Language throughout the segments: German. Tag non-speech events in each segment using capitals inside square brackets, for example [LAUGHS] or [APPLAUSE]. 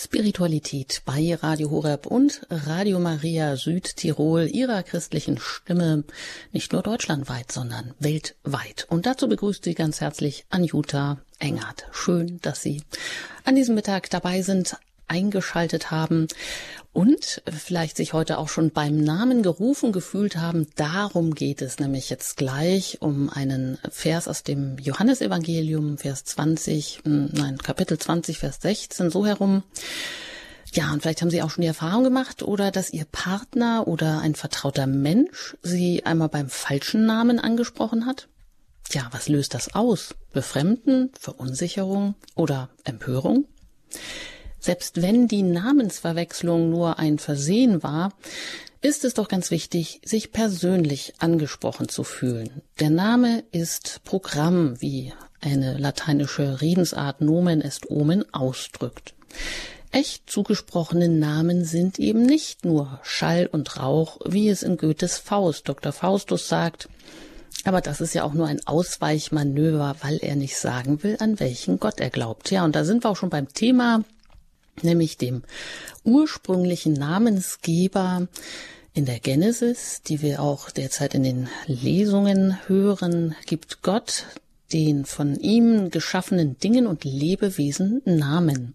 Spiritualität bei Radio Horeb und Radio Maria Südtirol, ihrer christlichen Stimme, nicht nur deutschlandweit, sondern weltweit. Und dazu begrüßt sie ganz herzlich Anjuta Engert. Schön, dass Sie an diesem Mittag dabei sind eingeschaltet haben und vielleicht sich heute auch schon beim Namen gerufen gefühlt haben. Darum geht es nämlich jetzt gleich um einen Vers aus dem Johannesevangelium, Vers 20, hm, nein, Kapitel 20, Vers 16, so herum. Ja, und vielleicht haben Sie auch schon die Erfahrung gemacht oder dass Ihr Partner oder ein vertrauter Mensch Sie einmal beim falschen Namen angesprochen hat? Ja, was löst das aus? Befremden, Verunsicherung oder Empörung? Selbst wenn die Namensverwechslung nur ein Versehen war, ist es doch ganz wichtig, sich persönlich angesprochen zu fühlen. Der Name ist Programm, wie eine lateinische Redensart Nomen est Omen ausdrückt. Echt zugesprochene Namen sind eben nicht nur Schall und Rauch, wie es in Goethes Faust Dr. Faustus sagt, aber das ist ja auch nur ein Ausweichmanöver, weil er nicht sagen will, an welchen Gott er glaubt. Ja, und da sind wir auch schon beim Thema nämlich dem ursprünglichen Namensgeber in der Genesis, die wir auch derzeit in den Lesungen hören, gibt Gott den von ihm geschaffenen Dingen und Lebewesen Namen.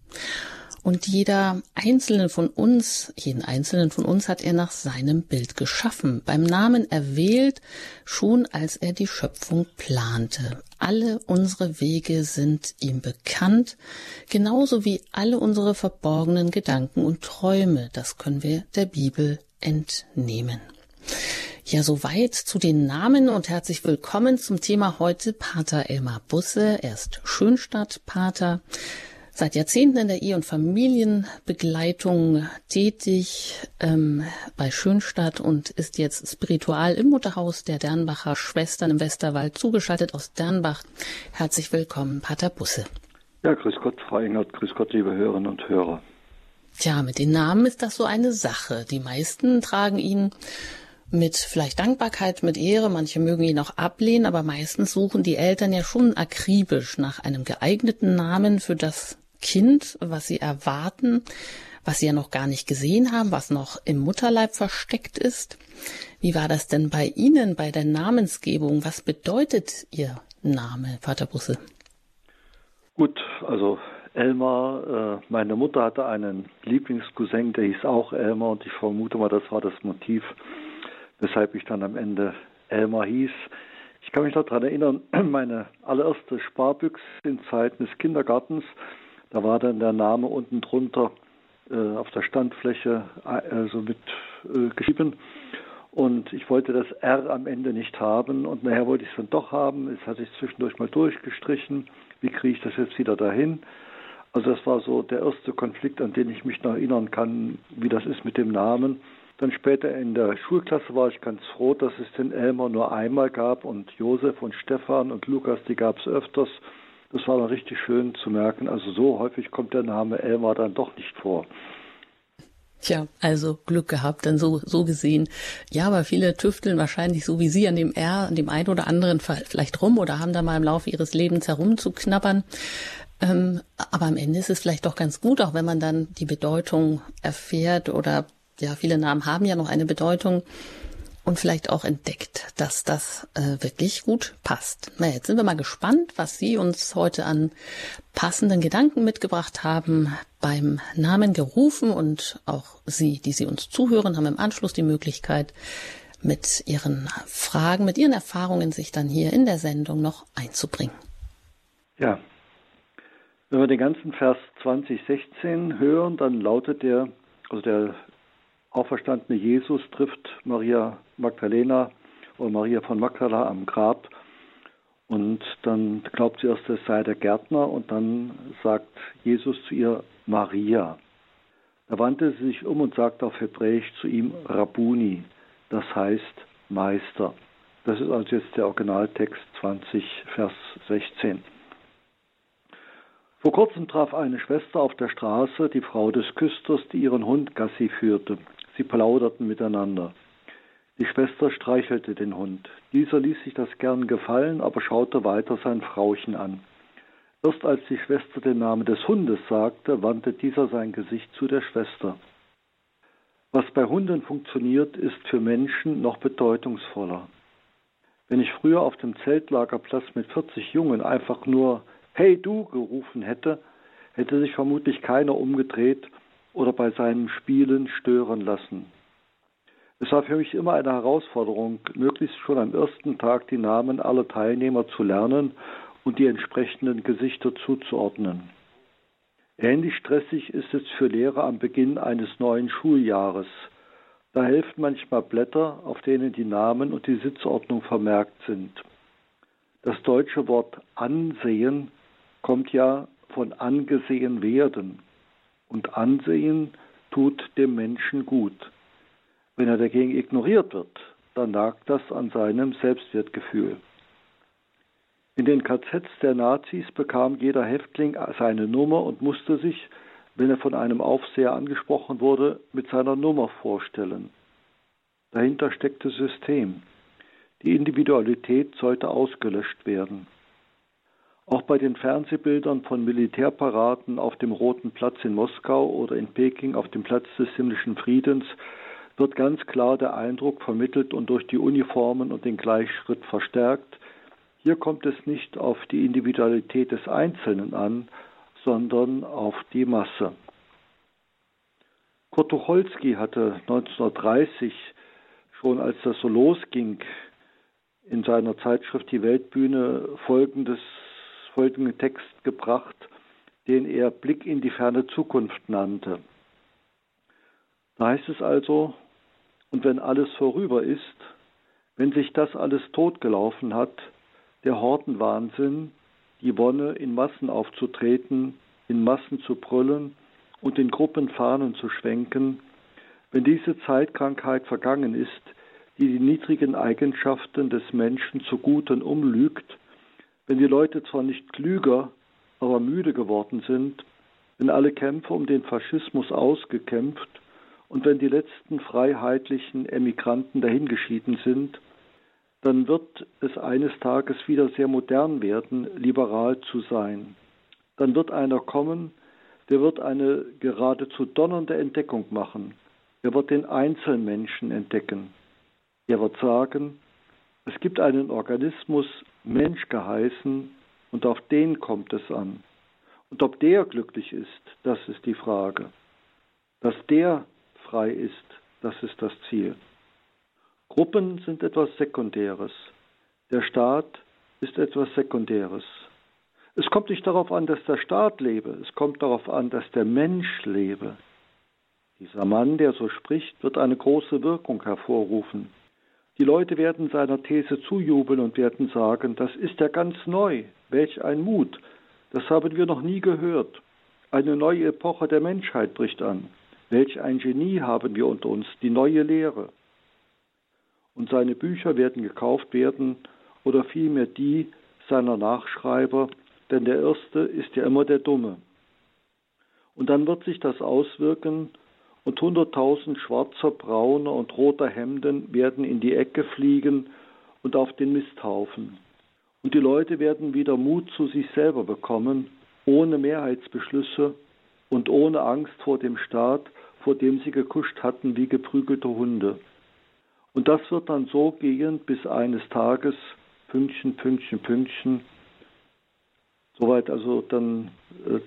Und jeder einzelne von uns, jeden einzelnen von uns hat er nach seinem Bild geschaffen, beim Namen erwählt, schon als er die Schöpfung plante. Alle unsere Wege sind ihm bekannt, genauso wie alle unsere verborgenen Gedanken und Träume. Das können wir der Bibel entnehmen. Ja, soweit zu den Namen und herzlich willkommen zum Thema heute Pater Elmar Busse. Er ist Schönstadt-Pater seit Jahrzehnten in der Ehe- und Familienbegleitung tätig ähm, bei Schönstadt und ist jetzt spiritual im Mutterhaus der Dernbacher Schwestern im Westerwald zugeschaltet aus Dernbach. Herzlich willkommen, Pater Busse. Ja, grüß Gott, Frau Engert, grüß Gott, liebe Hörerinnen und Hörer. Tja, mit den Namen ist das so eine Sache. Die meisten tragen ihn mit vielleicht Dankbarkeit, mit Ehre. Manche mögen ihn auch ablehnen, aber meistens suchen die Eltern ja schon akribisch nach einem geeigneten Namen für das Kind, was sie erwarten, was sie ja noch gar nicht gesehen haben, was noch im Mutterleib versteckt ist. Wie war das denn bei Ihnen bei der Namensgebung? Was bedeutet Ihr Name, Vater Busse? Gut, also Elmar, äh, meine Mutter hatte einen Lieblingscousin, der hieß auch Elmar und ich vermute mal, das war das Motiv, weshalb ich dann am Ende Elmar hieß. Ich kann mich noch daran erinnern, [CLEARS THROAT] meine allererste Sparbüchse in Zeiten des Kindergartens, da war dann der Name unten drunter äh, auf der Standfläche äh, so mit äh, geschrieben. Und ich wollte das R am Ende nicht haben und nachher wollte ich es dann doch haben. Jetzt hatte ich zwischendurch mal durchgestrichen. Wie kriege ich das jetzt wieder dahin? Also das war so der erste Konflikt, an den ich mich noch erinnern kann, wie das ist mit dem Namen. Dann später in der Schulklasse war ich ganz froh, dass es den Elmer nur einmal gab und Josef und Stefan und Lukas, die gab es öfters. Das war dann richtig schön zu merken. Also so häufig kommt der Name Elmar dann doch nicht vor. Tja, also Glück gehabt, dann so, so gesehen. Ja, aber viele tüfteln wahrscheinlich so wie Sie an dem R, an dem einen oder anderen vielleicht rum oder haben da mal im Laufe ihres Lebens herumzuknabbern. Ähm, aber am Ende ist es vielleicht doch ganz gut, auch wenn man dann die Bedeutung erfährt oder ja, viele Namen haben ja noch eine Bedeutung und vielleicht auch entdeckt, dass das äh, wirklich gut passt. Na, jetzt sind wir mal gespannt, was Sie uns heute an passenden Gedanken mitgebracht haben, beim Namen gerufen und auch Sie, die Sie uns zuhören, haben im Anschluss die Möglichkeit, mit Ihren Fragen, mit Ihren Erfahrungen sich dann hier in der Sendung noch einzubringen. Ja, wenn wir den ganzen Vers 2016 hören, dann lautet der, also der auferstandene Jesus trifft Maria Magdalena oder Maria von Magdala am Grab und dann glaubt sie erst, es sei der Gärtner und dann sagt Jesus zu ihr Maria. Da wandte sie sich um und sagte auf Hebräisch zu ihm Rabuni, das heißt Meister. Das ist also jetzt der Originaltext 20, Vers 16. Vor kurzem traf eine Schwester auf der Straße die Frau des Küsters, die ihren Hund Gassi führte. Sie plauderten miteinander. Die Schwester streichelte den Hund. Dieser ließ sich das gern gefallen, aber schaute weiter sein Frauchen an. Erst als die Schwester den Namen des Hundes sagte, wandte dieser sein Gesicht zu der Schwester. Was bei Hunden funktioniert, ist für Menschen noch bedeutungsvoller. Wenn ich früher auf dem Zeltlagerplatz mit 40 Jungen einfach nur Hey du gerufen hätte, hätte sich vermutlich keiner umgedreht oder bei seinen Spielen stören lassen. Es war für mich immer eine Herausforderung, möglichst schon am ersten Tag die Namen aller Teilnehmer zu lernen und die entsprechenden Gesichter zuzuordnen. Ähnlich stressig ist es für Lehrer am Beginn eines neuen Schuljahres. Da helfen manchmal Blätter, auf denen die Namen und die Sitzordnung vermerkt sind. Das deutsche Wort ansehen kommt ja von angesehen werden. Und ansehen tut dem Menschen gut. Wenn er dagegen ignoriert wird, dann nagt das an seinem Selbstwertgefühl. In den KZs der Nazis bekam jeder Häftling seine Nummer und musste sich, wenn er von einem Aufseher angesprochen wurde, mit seiner Nummer vorstellen. Dahinter steckte System. Die Individualität sollte ausgelöscht werden. Auch bei den Fernsehbildern von Militärparaden auf dem Roten Platz in Moskau oder in Peking auf dem Platz des himmlischen Friedens wird ganz klar der Eindruck vermittelt und durch die Uniformen und den Gleichschritt verstärkt, hier kommt es nicht auf die Individualität des Einzelnen an, sondern auf die Masse. Kurt Tucholsky hatte 1930 schon als das so losging, in seiner Zeitschrift Die Weltbühne folgendes, folgenden Text gebracht, den er Blick in die ferne Zukunft nannte. Da heißt es also, und wenn alles vorüber ist, wenn sich das alles totgelaufen hat, der Hortenwahnsinn, die Wonne, in Massen aufzutreten, in Massen zu brüllen und in Gruppen Fahnen zu schwenken, wenn diese Zeitkrankheit vergangen ist, die die niedrigen Eigenschaften des Menschen zu Guten umlügt, wenn die Leute zwar nicht klüger, aber müde geworden sind, wenn alle Kämpfe um den Faschismus ausgekämpft und wenn die letzten freiheitlichen Emigranten dahingeschieden sind, dann wird es eines Tages wieder sehr modern werden, liberal zu sein. Dann wird einer kommen, der wird eine geradezu donnernde Entdeckung machen. Er wird den Einzelmenschen entdecken. Er wird sagen, es gibt einen Organismus, Mensch geheißen, und auf den kommt es an. Und ob der glücklich ist, das ist die Frage. Dass der frei ist, das ist das Ziel. Gruppen sind etwas Sekundäres. Der Staat ist etwas Sekundäres. Es kommt nicht darauf an, dass der Staat lebe, es kommt darauf an, dass der Mensch lebe. Dieser Mann, der so spricht, wird eine große Wirkung hervorrufen. Die Leute werden seiner These zujubeln und werden sagen, das ist ja ganz neu, welch ein Mut, das haben wir noch nie gehört. Eine neue Epoche der Menschheit bricht an. Welch ein Genie haben wir unter uns, die neue Lehre und seine Bücher werden gekauft werden oder vielmehr die seiner Nachschreiber, denn der Erste ist ja immer der Dumme. Und dann wird sich das auswirken und hunderttausend schwarzer, brauner und roter Hemden werden in die Ecke fliegen und auf den Misthaufen. Und die Leute werden wieder Mut zu sich selber bekommen, ohne Mehrheitsbeschlüsse und ohne Angst vor dem Staat, vor dem sie gekuscht hatten wie geprügelte Hunde. Und das wird dann so gehen, bis eines Tages Pünktchen, Pünktchen, Pünktchen. Soweit also dann äh,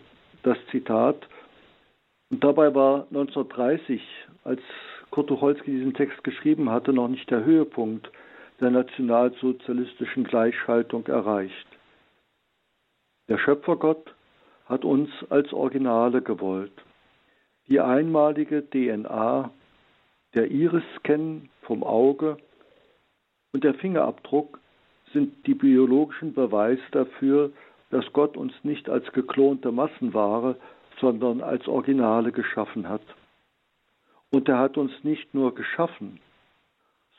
das Zitat. Und dabei war 1930, als Kurt Tucholsky diesen Text geschrieben hatte, noch nicht der Höhepunkt der nationalsozialistischen Gleichschaltung erreicht. Der Schöpfergott hat uns als Originale gewollt. Die einmalige DNA der Iris-Scan vom Auge und der Fingerabdruck sind die biologischen Beweise dafür, dass Gott uns nicht als geklonte Massenware, sondern als Originale geschaffen hat. Und er hat uns nicht nur geschaffen,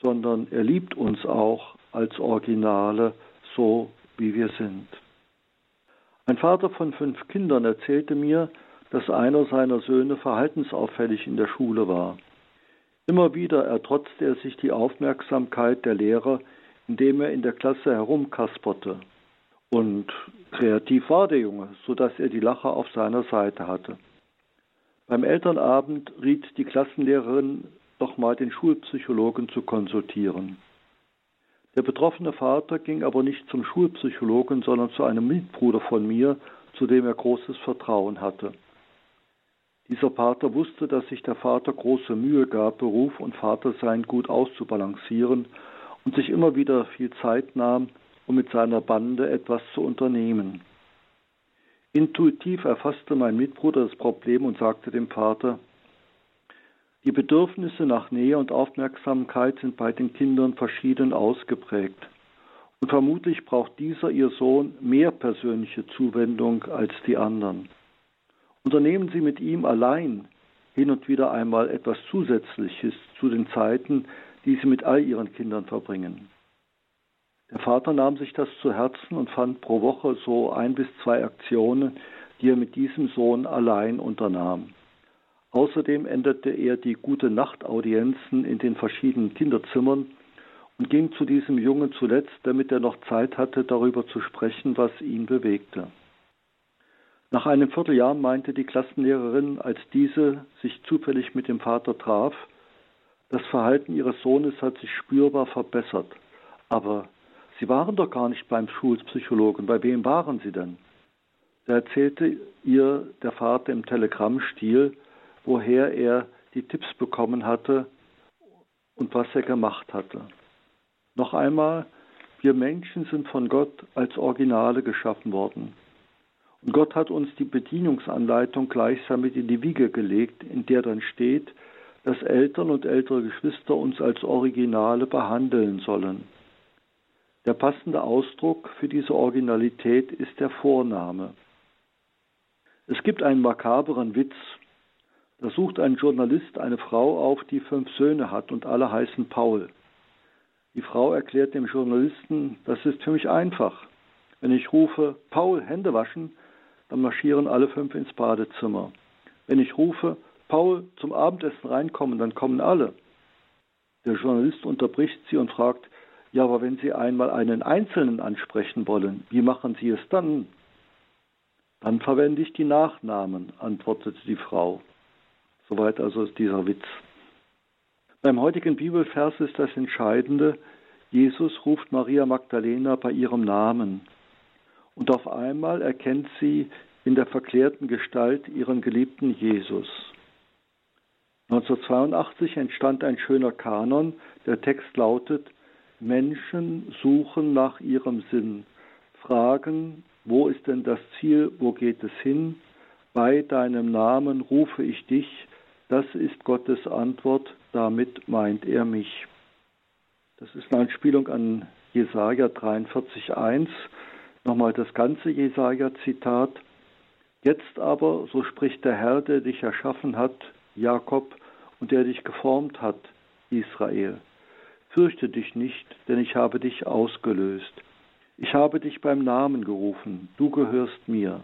sondern er liebt uns auch als Originale, so wie wir sind. Ein Vater von fünf Kindern erzählte mir, dass einer seiner Söhne verhaltensauffällig in der Schule war. Immer wieder ertrotzte er sich die Aufmerksamkeit der Lehrer, indem er in der Klasse herumkasperte. Und kreativ war der Junge, so dass er die Lacher auf seiner Seite hatte. Beim Elternabend riet die Klassenlehrerin doch mal den Schulpsychologen zu konsultieren. Der betroffene Vater ging aber nicht zum Schulpsychologen, sondern zu einem Mitbruder von mir, zu dem er großes Vertrauen hatte. Dieser Pater wusste, dass sich der Vater große Mühe gab, Beruf und Vatersein gut auszubalancieren und sich immer wieder viel Zeit nahm, um mit seiner Bande etwas zu unternehmen. Intuitiv erfasste mein Mitbruder das Problem und sagte dem Vater, die Bedürfnisse nach Nähe und Aufmerksamkeit sind bei den Kindern verschieden ausgeprägt. Und vermutlich braucht dieser ihr Sohn mehr persönliche Zuwendung als die anderen. Unternehmen Sie mit ihm allein hin und wieder einmal etwas Zusätzliches zu den Zeiten, die Sie mit all Ihren Kindern verbringen. Der Vater nahm sich das zu Herzen und fand pro Woche so ein bis zwei Aktionen, die er mit diesem Sohn allein unternahm. Außerdem änderte er die gute Nachtaudienzen in den verschiedenen Kinderzimmern und ging zu diesem Jungen zuletzt, damit er noch Zeit hatte, darüber zu sprechen, was ihn bewegte. Nach einem Vierteljahr meinte die Klassenlehrerin, als diese sich zufällig mit dem Vater traf, das Verhalten ihres Sohnes hat sich spürbar verbessert. Aber Sie waren doch gar nicht beim Schulpsychologen. Bei wem waren Sie denn? Da erzählte ihr der Vater im Telegrammstil, woher er die Tipps bekommen hatte und was er gemacht hatte. Noch einmal, wir Menschen sind von Gott als Originale geschaffen worden. Und Gott hat uns die Bedienungsanleitung gleichsam mit in die Wiege gelegt, in der dann steht, dass Eltern und ältere Geschwister uns als Originale behandeln sollen. Der passende Ausdruck für diese Originalität ist der Vorname. Es gibt einen makaberen Witz. Da sucht ein Journalist eine Frau auf, die fünf Söhne hat und alle heißen Paul. Die Frau erklärt dem Journalisten, das ist für mich einfach. Wenn ich rufe, Paul, Hände waschen, dann marschieren alle fünf ins Badezimmer. Wenn ich rufe, Paul, zum Abendessen reinkommen, dann kommen alle. Der Journalist unterbricht sie und fragt, ja, aber wenn Sie einmal einen Einzelnen ansprechen wollen, wie machen Sie es dann? Dann verwende ich die Nachnamen, antwortete die Frau. Soweit also ist dieser Witz. Beim heutigen Bibelvers ist das Entscheidende, Jesus ruft Maria Magdalena bei ihrem Namen. Und auf einmal erkennt sie in der verklärten Gestalt ihren geliebten Jesus. 1982 entstand ein schöner Kanon. Der Text lautet, Menschen suchen nach ihrem Sinn, fragen, wo ist denn das Ziel, wo geht es hin? Bei deinem Namen rufe ich dich, das ist Gottes Antwort, damit meint er mich. Das ist eine Anspielung an Jesaja 43,1 Nochmal das ganze Jesaja-Zitat. Jetzt aber, so spricht der Herr, der dich erschaffen hat, Jakob, und der dich geformt hat, Israel. Fürchte dich nicht, denn ich habe dich ausgelöst. Ich habe dich beim Namen gerufen, du gehörst mir.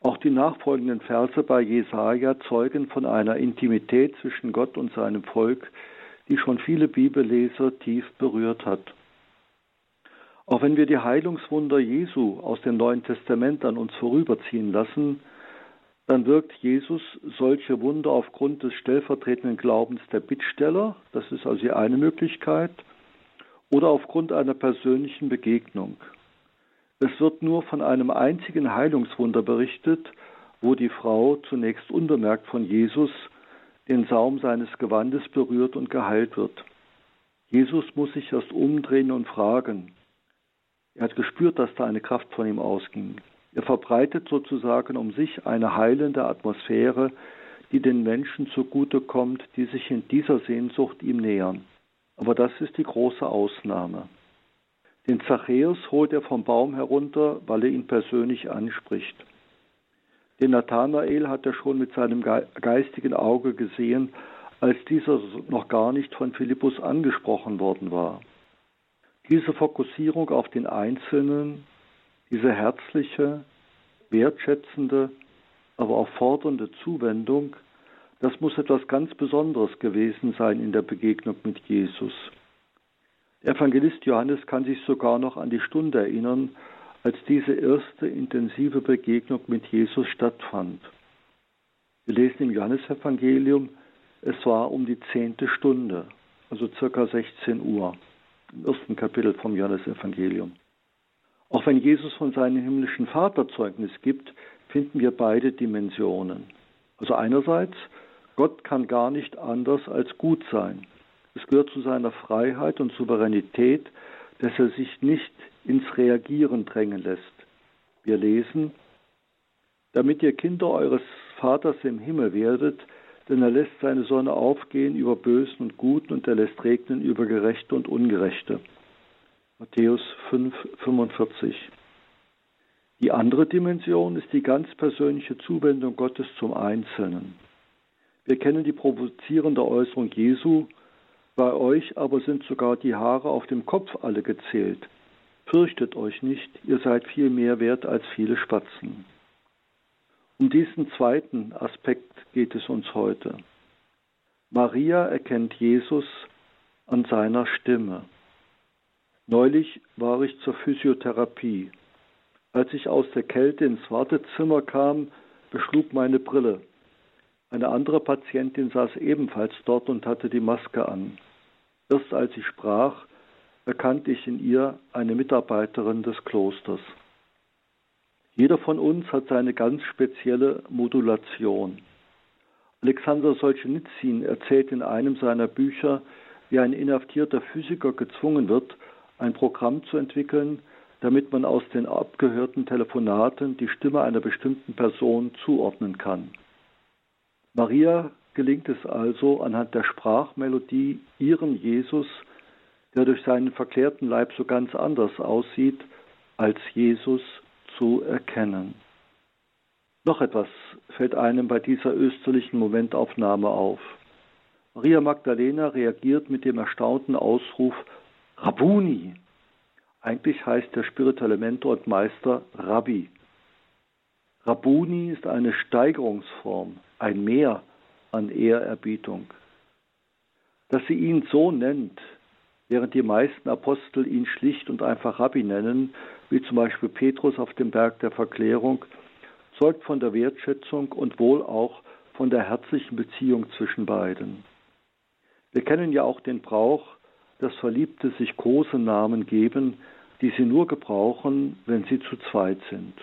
Auch die nachfolgenden Verse bei Jesaja zeugen von einer Intimität zwischen Gott und seinem Volk, die schon viele Bibelleser tief berührt hat. Auch wenn wir die Heilungswunder Jesu aus dem Neuen Testament an uns vorüberziehen lassen, dann wirkt Jesus solche Wunder aufgrund des stellvertretenden Glaubens der Bittsteller, das ist also die eine Möglichkeit, oder aufgrund einer persönlichen Begegnung. Es wird nur von einem einzigen Heilungswunder berichtet, wo die Frau zunächst unbemerkt von Jesus den Saum seines Gewandes berührt und geheilt wird. Jesus muss sich erst umdrehen und fragen, er hat gespürt, dass da eine Kraft von ihm ausging. Er verbreitet sozusagen um sich eine heilende Atmosphäre, die den Menschen zugute kommt, die sich in dieser Sehnsucht ihm nähern. Aber das ist die große Ausnahme. Den Zachäus holt er vom Baum herunter, weil er ihn persönlich anspricht. Den Nathanael hat er schon mit seinem geistigen Auge gesehen, als dieser noch gar nicht von Philippus angesprochen worden war. Diese Fokussierung auf den Einzelnen, diese herzliche, wertschätzende, aber auch fordernde Zuwendung, das muss etwas ganz Besonderes gewesen sein in der Begegnung mit Jesus. Der Evangelist Johannes kann sich sogar noch an die Stunde erinnern, als diese erste intensive Begegnung mit Jesus stattfand. Wir lesen im Johannesevangelium, es war um die zehnte Stunde, also circa 16 Uhr, im ersten Kapitel vom Johannesevangelium. Auch wenn Jesus von seinem himmlischen Vater Zeugnis gibt, finden wir beide Dimensionen. Also einerseits, Gott kann gar nicht anders als gut sein. Es gehört zu seiner Freiheit und Souveränität, dass er sich nicht ins Reagieren drängen lässt. Wir lesen, damit ihr Kinder eures Vaters im Himmel werdet, denn er lässt seine Sonne aufgehen über Bösen und Guten und er lässt regnen über Gerechte und Ungerechte. Matthäus 5, 45. Die andere Dimension ist die ganz persönliche Zuwendung Gottes zum Einzelnen. Wir kennen die provozierende Äußerung Jesu, bei euch aber sind sogar die Haare auf dem Kopf alle gezählt. Fürchtet euch nicht, ihr seid viel mehr wert als viele Spatzen. Um diesen zweiten Aspekt geht es uns heute. Maria erkennt Jesus an seiner Stimme. Neulich war ich zur Physiotherapie. Als ich aus der Kälte ins Wartezimmer kam, beschlug meine Brille. Eine andere Patientin saß ebenfalls dort und hatte die Maske an. Erst als ich sprach, erkannte ich in ihr eine Mitarbeiterin des Klosters. Jeder von uns hat seine ganz spezielle Modulation. Alexander Solzhenitsyn erzählt in einem seiner Bücher, wie ein inhaftierter Physiker gezwungen wird, ein Programm zu entwickeln, damit man aus den abgehörten Telefonaten die Stimme einer bestimmten Person zuordnen kann. Maria gelingt es also anhand der Sprachmelodie ihren Jesus, der durch seinen verklärten Leib so ganz anders aussieht, als Jesus zu erkennen. Noch etwas fällt einem bei dieser österlichen Momentaufnahme auf. Maria Magdalena reagiert mit dem erstaunten Ausruf Rabuni. Eigentlich heißt der spirituelle Mentor und Meister Rabbi. Rabuni ist eine Steigerungsform, ein Mehr an Ehrerbietung. Dass sie ihn so nennt, während die meisten Apostel ihn schlicht und einfach Rabbi nennen, wie zum Beispiel Petrus auf dem Berg der Verklärung, zeugt von der Wertschätzung und wohl auch von der herzlichen Beziehung zwischen beiden. Wir kennen ja auch den Brauch, dass Verliebte sich Kosenamen geben, die sie nur gebrauchen, wenn sie zu zweit sind.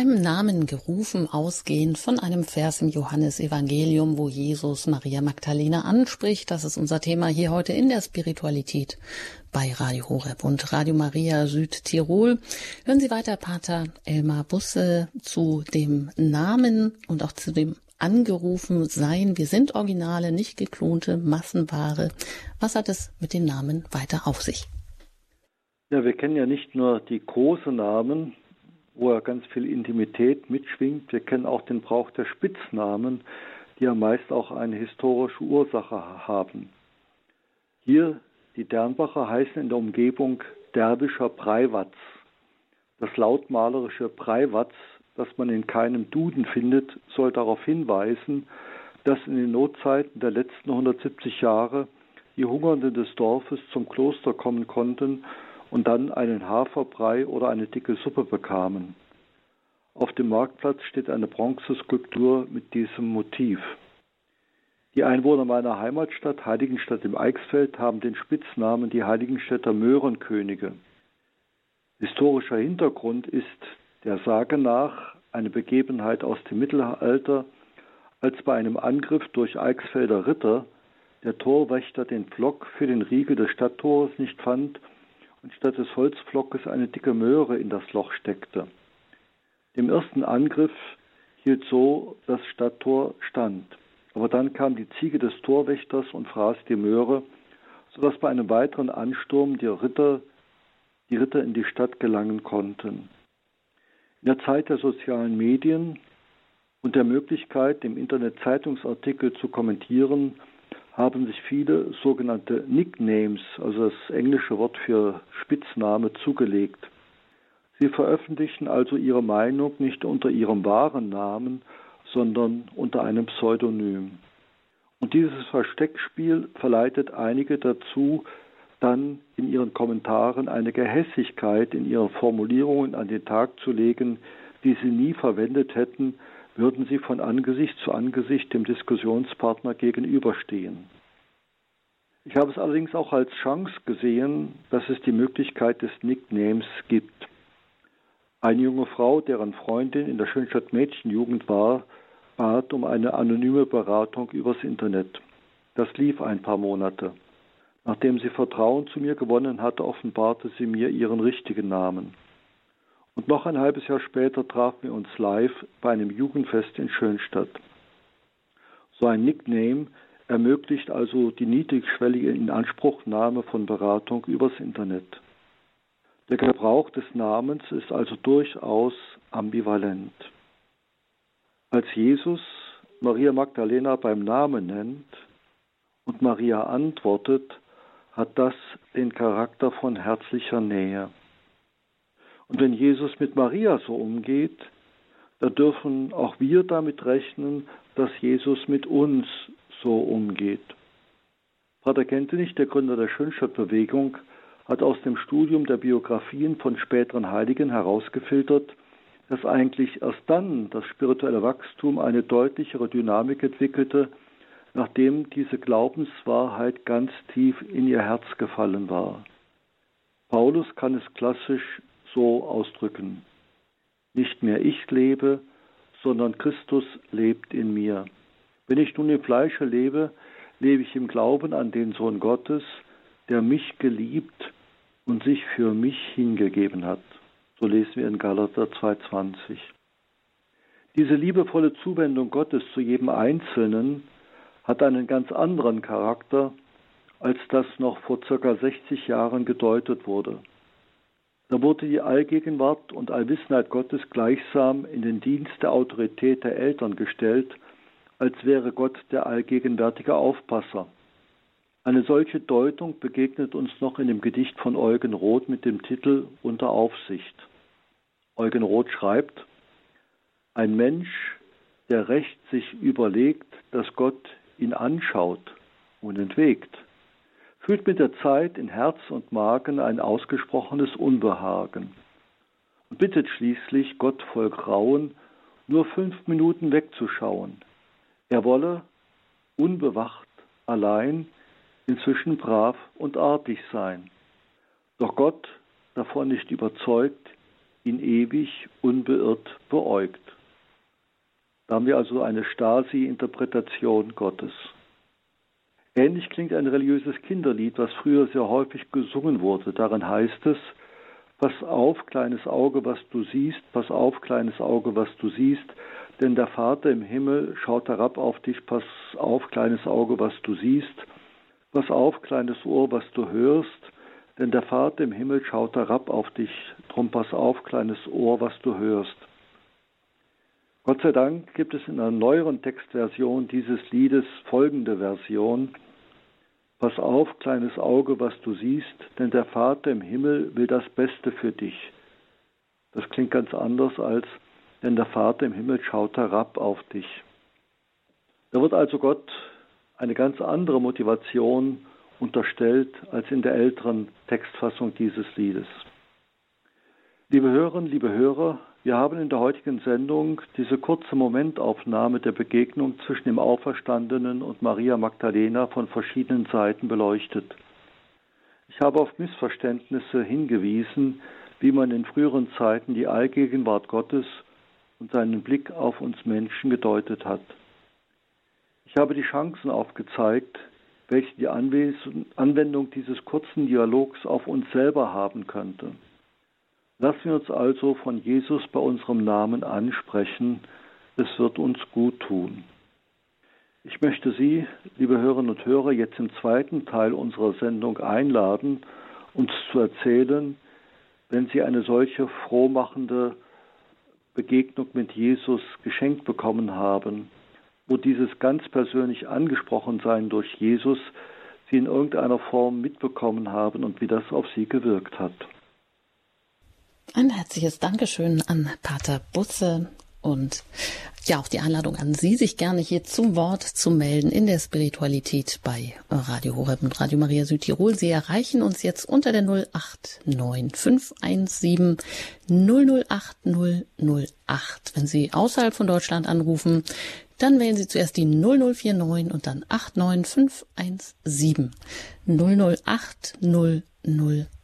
Beim Namen gerufen, ausgehend von einem Vers im Johannesevangelium, wo Jesus Maria Magdalena anspricht. Das ist unser Thema hier heute in der Spiritualität bei Radio Horeb und Radio Maria Südtirol. Hören Sie weiter Pater Elmar Busse zu dem Namen und auch zu dem angerufen sein. Wir sind Originale, nicht geklonte Massenware. Was hat es mit den Namen weiter auf sich? Ja, wir kennen ja nicht nur die großen Namen, wo er ganz viel Intimität mitschwingt. Wir kennen auch den Brauch der Spitznamen, die ja meist auch eine historische Ursache haben. Hier die Dernbacher heißen in der Umgebung Derbischer Breiwatz. Das lautmalerische Breiwatz, das man in keinem Duden findet, soll darauf hinweisen, dass in den Notzeiten der letzten 170 Jahre die Hungernden des Dorfes zum Kloster kommen konnten und dann einen Haferbrei oder eine dicke Suppe bekamen. Auf dem Marktplatz steht eine Bronzeskulptur mit diesem Motiv. Die Einwohner meiner Heimatstadt Heiligenstadt im Eichsfeld haben den Spitznamen die Heiligenstädter Möhrenkönige. Historischer Hintergrund ist der Sage nach eine Begebenheit aus dem Mittelalter, als bei einem Angriff durch Eichsfelder Ritter der Torwächter den Pflock für den Riegel des Stadttores nicht fand und statt des Holzpflockes eine dicke Möhre in das Loch steckte. Dem ersten Angriff hielt so das Stadttor stand. Aber dann kam die Ziege des Torwächters und fraß die Möhre, sodass bei einem weiteren Ansturm die Ritter, die Ritter in die Stadt gelangen konnten. In der Zeit der sozialen Medien und der Möglichkeit, im Internet Zeitungsartikel zu kommentieren, haben sich viele sogenannte Nicknames, also das englische Wort für Spitzname, zugelegt. Sie veröffentlichen also ihre Meinung nicht unter ihrem wahren Namen, sondern unter einem Pseudonym. Und dieses Versteckspiel verleitet einige dazu, dann in ihren Kommentaren eine Gehässigkeit in ihren Formulierungen an den Tag zu legen, die sie nie verwendet hätten, würden sie von Angesicht zu Angesicht dem Diskussionspartner gegenüberstehen. Ich habe es allerdings auch als Chance gesehen, dass es die Möglichkeit des Nicknames gibt. Eine junge Frau, deren Freundin in der Schönstadt Mädchenjugend war, bat um eine anonyme Beratung übers Internet. Das lief ein paar Monate. Nachdem sie Vertrauen zu mir gewonnen hatte, offenbarte sie mir ihren richtigen Namen. Und noch ein halbes Jahr später trafen wir uns live bei einem Jugendfest in Schönstadt. So ein Nickname ermöglicht also die niedrigschwellige Inanspruchnahme von Beratung übers Internet. Der Gebrauch des Namens ist also durchaus ambivalent. Als Jesus Maria Magdalena beim Namen nennt und Maria antwortet, hat das den Charakter von herzlicher Nähe. Und wenn Jesus mit Maria so umgeht, dann dürfen auch wir damit rechnen, dass Jesus mit uns so umgeht. Pater Kentenich, der Gründer der Schönstadtbewegung, hat aus dem Studium der Biografien von späteren Heiligen herausgefiltert, dass eigentlich erst dann das spirituelle Wachstum eine deutlichere Dynamik entwickelte, nachdem diese Glaubenswahrheit ganz tief in ihr Herz gefallen war. Paulus kann es klassisch so ausdrücken. Nicht mehr ich lebe, sondern Christus lebt in mir. Wenn ich nun im Fleische lebe, lebe ich im Glauben an den Sohn Gottes, der mich geliebt und sich für mich hingegeben hat. So lesen wir in Galater 2,20. Diese liebevolle Zuwendung Gottes zu jedem Einzelnen hat einen ganz anderen Charakter, als das noch vor circa 60 Jahren gedeutet wurde. Da wurde die Allgegenwart und Allwissenheit Gottes gleichsam in den Dienst der Autorität der Eltern gestellt, als wäre Gott der allgegenwärtige Aufpasser. Eine solche Deutung begegnet uns noch in dem Gedicht von Eugen Roth mit dem Titel Unter Aufsicht. Eugen Roth schreibt, ein Mensch, der recht sich überlegt, dass Gott ihn anschaut und entwegt, fühlt mit der Zeit in Herz und Magen ein ausgesprochenes Unbehagen und bittet schließlich Gott voll Grauen, nur fünf Minuten wegzuschauen. Er wolle, unbewacht, allein, inzwischen brav und artig sein. Doch Gott, davon nicht überzeugt, ihn ewig unbeirrt beäugt. Da haben wir also eine Stasi-Interpretation Gottes. Ähnlich klingt ein religiöses Kinderlied, was früher sehr häufig gesungen wurde. Darin heißt es, Pass auf, kleines Auge, was du siehst, pass auf, kleines Auge, was du siehst, denn der Vater im Himmel schaut herab auf dich, pass auf, kleines Auge, was du siehst, pass auf, kleines Ohr, was du hörst, denn der Vater im Himmel schaut herab auf dich, drum pass auf, kleines Ohr, was du hörst. Gott sei Dank gibt es in einer neueren Textversion dieses Liedes folgende Version. Pass auf, kleines Auge, was du siehst, denn der Vater im Himmel will das Beste für dich. Das klingt ganz anders als, denn der Vater im Himmel schaut herab auf dich. Da wird also Gott eine ganz andere Motivation unterstellt als in der älteren Textfassung dieses Liedes. Liebe Hörerinnen, liebe Hörer, wir haben in der heutigen Sendung diese kurze Momentaufnahme der Begegnung zwischen dem Auferstandenen und Maria Magdalena von verschiedenen Seiten beleuchtet. Ich habe auf Missverständnisse hingewiesen, wie man in früheren Zeiten die Allgegenwart Gottes und seinen Blick auf uns Menschen gedeutet hat. Ich habe die Chancen aufgezeigt, welche die Anwendung dieses kurzen Dialogs auf uns selber haben könnte. Lassen wir uns also von Jesus bei unserem Namen ansprechen. Es wird uns gut tun. Ich möchte Sie, liebe Hörerinnen und Hörer, jetzt im zweiten Teil unserer Sendung einladen, uns zu erzählen, wenn Sie eine solche frohmachende Begegnung mit Jesus geschenkt bekommen haben, wo dieses ganz persönlich angesprochen sein durch Jesus Sie in irgendeiner Form mitbekommen haben und wie das auf Sie gewirkt hat. Ein herzliches Dankeschön an Pater Busse und ja, auch die Einladung an Sie, sich gerne hier zum Wort zu melden in der Spiritualität bei Radio Horeb und Radio Maria Südtirol. Sie erreichen uns jetzt unter der 089517 008 Wenn Sie außerhalb von Deutschland anrufen, dann wählen Sie zuerst die 0049 und dann 89517 008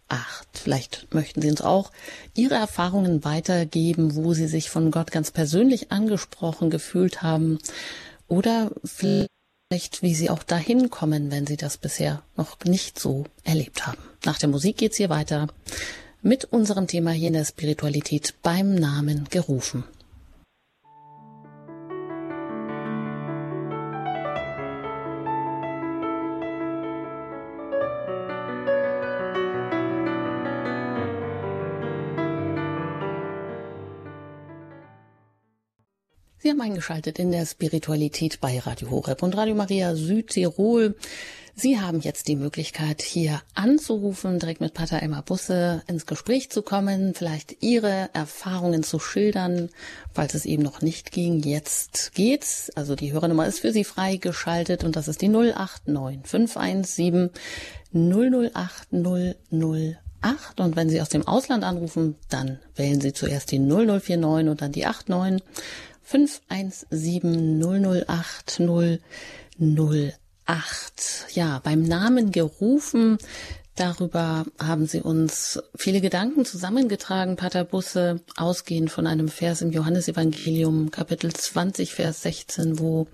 acht. Vielleicht möchten Sie uns auch Ihre Erfahrungen weitergeben, wo Sie sich von Gott ganz persönlich angesprochen gefühlt haben oder vielleicht, wie Sie auch dahin kommen, wenn Sie das bisher noch nicht so erlebt haben. Nach der Musik geht's hier weiter mit unserem Thema hier in der Spiritualität beim Namen gerufen. Sie haben eingeschaltet in der Spiritualität bei Radio Horeb und Radio Maria Südtirol. Sie haben jetzt die Möglichkeit, hier anzurufen, direkt mit Pater Emma Busse ins Gespräch zu kommen, vielleicht Ihre Erfahrungen zu schildern, falls es eben noch nicht ging. Jetzt geht's. Also die Hörernummer ist für Sie freigeschaltet und das ist die 089 517 008 008. Und wenn Sie aus dem Ausland anrufen, dann wählen Sie zuerst die 0049 und dann die 89 517 008 008. Ja, beim Namen gerufen. Darüber haben Sie uns viele Gedanken zusammengetragen, Pater Busse, ausgehend von einem Vers im Johannesevangelium, Kapitel 20, Vers 16, wo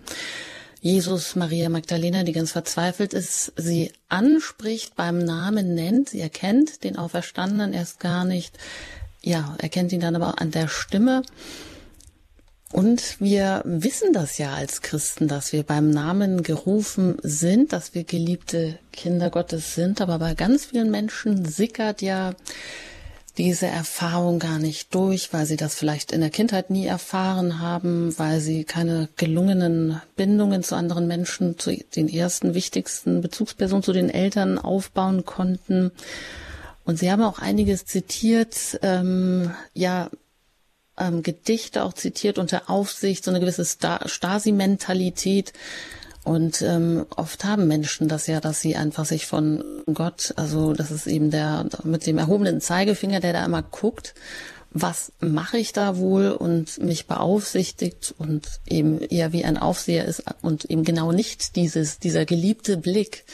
Jesus Maria Magdalena, die ganz verzweifelt ist, sie anspricht, beim Namen nennt, sie erkennt den Auferstandenen erst gar nicht, ja, erkennt ihn dann aber auch an der Stimme und wir wissen das ja als Christen, dass wir beim Namen gerufen sind, dass wir geliebte Kinder Gottes sind. Aber bei ganz vielen Menschen sickert ja diese Erfahrung gar nicht durch, weil sie das vielleicht in der Kindheit nie erfahren haben, weil sie keine gelungenen Bindungen zu anderen Menschen, zu den ersten wichtigsten Bezugspersonen, zu den Eltern aufbauen konnten. Und Sie haben auch einiges zitiert, ähm, ja, ähm, Gedichte auch zitiert unter Aufsicht, so eine gewisse Stasi-Mentalität. Und ähm, oft haben Menschen das ja, dass sie einfach sich von Gott, also das ist eben der mit dem erhobenen Zeigefinger, der da immer guckt, was mache ich da wohl und mich beaufsichtigt und eben eher wie ein Aufseher ist und eben genau nicht dieses, dieser geliebte Blick.